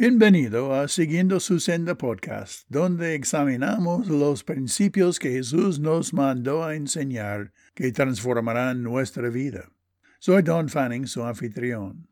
Bienvenido a Siguiendo su Senda Podcast, donde examinamos los principios que Jesús nos mandó a enseñar que transformarán nuestra vida. Soy Don Fanning, su anfitrión.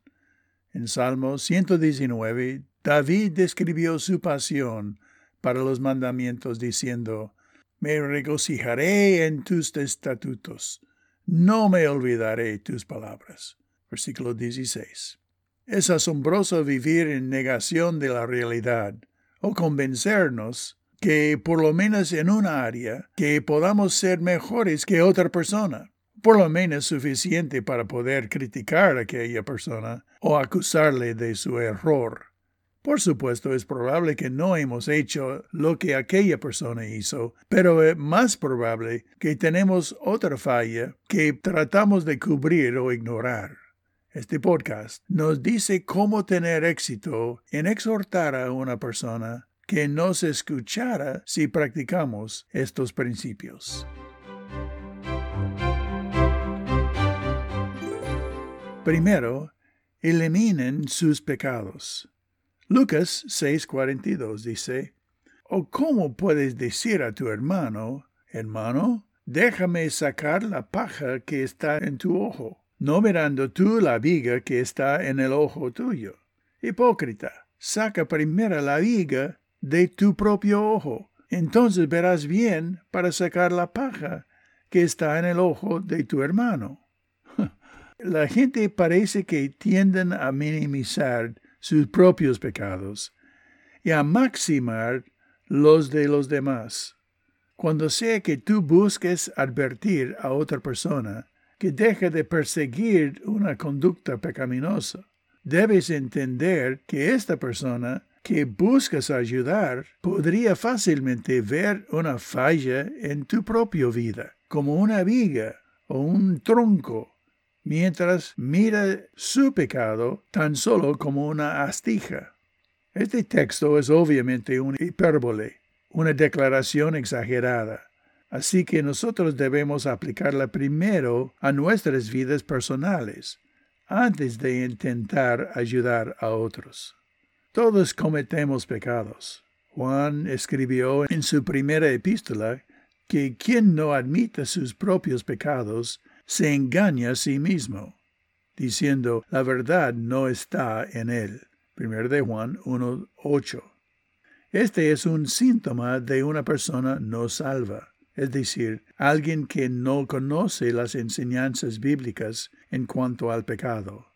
En Salmo 119, David describió su pasión para los mandamientos diciendo, Me regocijaré en tus estatutos, no me olvidaré tus palabras. Versículo 16. Es asombroso vivir en negación de la realidad o convencernos que por lo menos en una área que podamos ser mejores que otra persona, por lo menos suficiente para poder criticar a aquella persona o acusarle de su error. Por supuesto, es probable que no hemos hecho lo que aquella persona hizo, pero es más probable que tenemos otra falla que tratamos de cubrir o ignorar. Este podcast nos dice cómo tener éxito en exhortar a una persona que nos escuchara si practicamos estos principios. Primero, eliminen sus pecados. Lucas 6:42 dice, ¿O cómo puedes decir a tu hermano, hermano, déjame sacar la paja que está en tu ojo? No mirando tú la viga que está en el ojo tuyo. Hipócrita, saca primero la viga de tu propio ojo, entonces verás bien para sacar la paja que está en el ojo de tu hermano. La gente parece que tienden a minimizar sus propios pecados y a maximar los de los demás. Cuando sea que tú busques advertir a otra persona, que deje de perseguir una conducta pecaminosa. Debes entender que esta persona que buscas ayudar podría fácilmente ver una falla en tu propia vida, como una viga o un tronco, mientras mira su pecado tan solo como una astija. Este texto es obviamente una hipérbole, una declaración exagerada. Así que nosotros debemos aplicarla primero a nuestras vidas personales, antes de intentar ayudar a otros. Todos cometemos pecados. Juan escribió en su primera epístola que quien no admita sus propios pecados se engaña a sí mismo, diciendo la verdad no está en él. 1 de Juan 1.8. Este es un síntoma de una persona no salva es decir, alguien que no conoce las enseñanzas bíblicas en cuanto al pecado.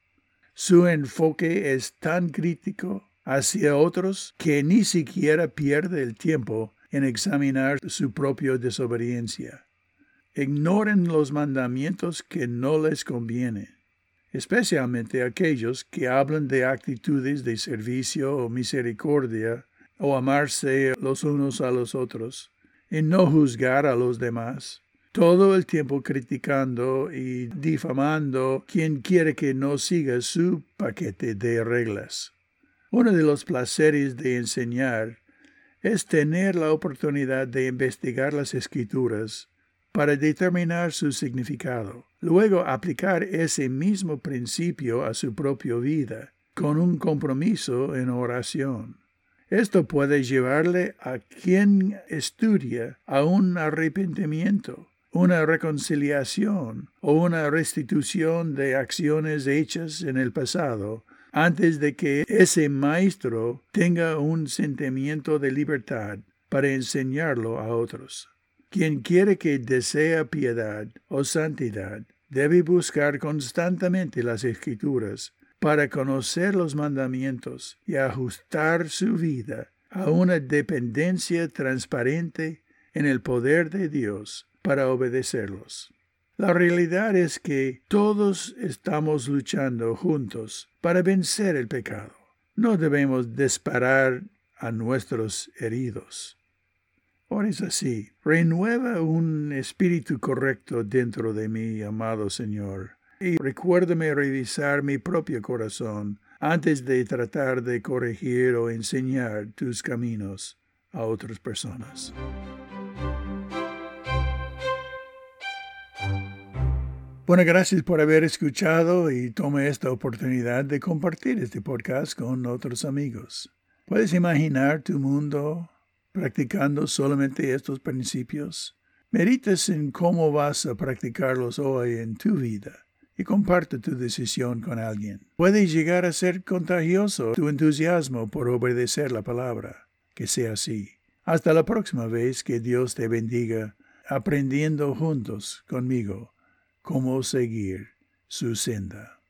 Su enfoque es tan crítico hacia otros que ni siquiera pierde el tiempo en examinar su propia desobediencia. Ignoren los mandamientos que no les conviene, especialmente aquellos que hablan de actitudes de servicio o misericordia o amarse los unos a los otros y no juzgar a los demás, todo el tiempo criticando y difamando quien quiere que no siga su paquete de reglas. Uno de los placeres de enseñar es tener la oportunidad de investigar las escrituras para determinar su significado, luego aplicar ese mismo principio a su propia vida, con un compromiso en oración. Esto puede llevarle a quien estudia a un arrepentimiento, una reconciliación o una restitución de acciones hechas en el pasado antes de que ese maestro tenga un sentimiento de libertad para enseñarlo a otros. Quien quiere que desea piedad o santidad debe buscar constantemente las escrituras para conocer los mandamientos y ajustar su vida a una dependencia transparente en el poder de Dios para obedecerlos. La realidad es que todos estamos luchando juntos para vencer el pecado. No debemos disparar a nuestros heridos. Ahora es así, renueva un espíritu correcto dentro de mí, amado Señor y recuérdame revisar mi propio corazón antes de tratar de corregir o enseñar tus caminos a otras personas. Bueno, gracias por haber escuchado y tome esta oportunidad de compartir este podcast con otros amigos. ¿Puedes imaginar tu mundo practicando solamente estos principios? Medites en cómo vas a practicarlos hoy en tu vida y comparte tu decisión con alguien. Puede llegar a ser contagioso tu entusiasmo por obedecer la palabra. Que sea así. Hasta la próxima vez que Dios te bendiga, aprendiendo juntos conmigo cómo seguir su senda.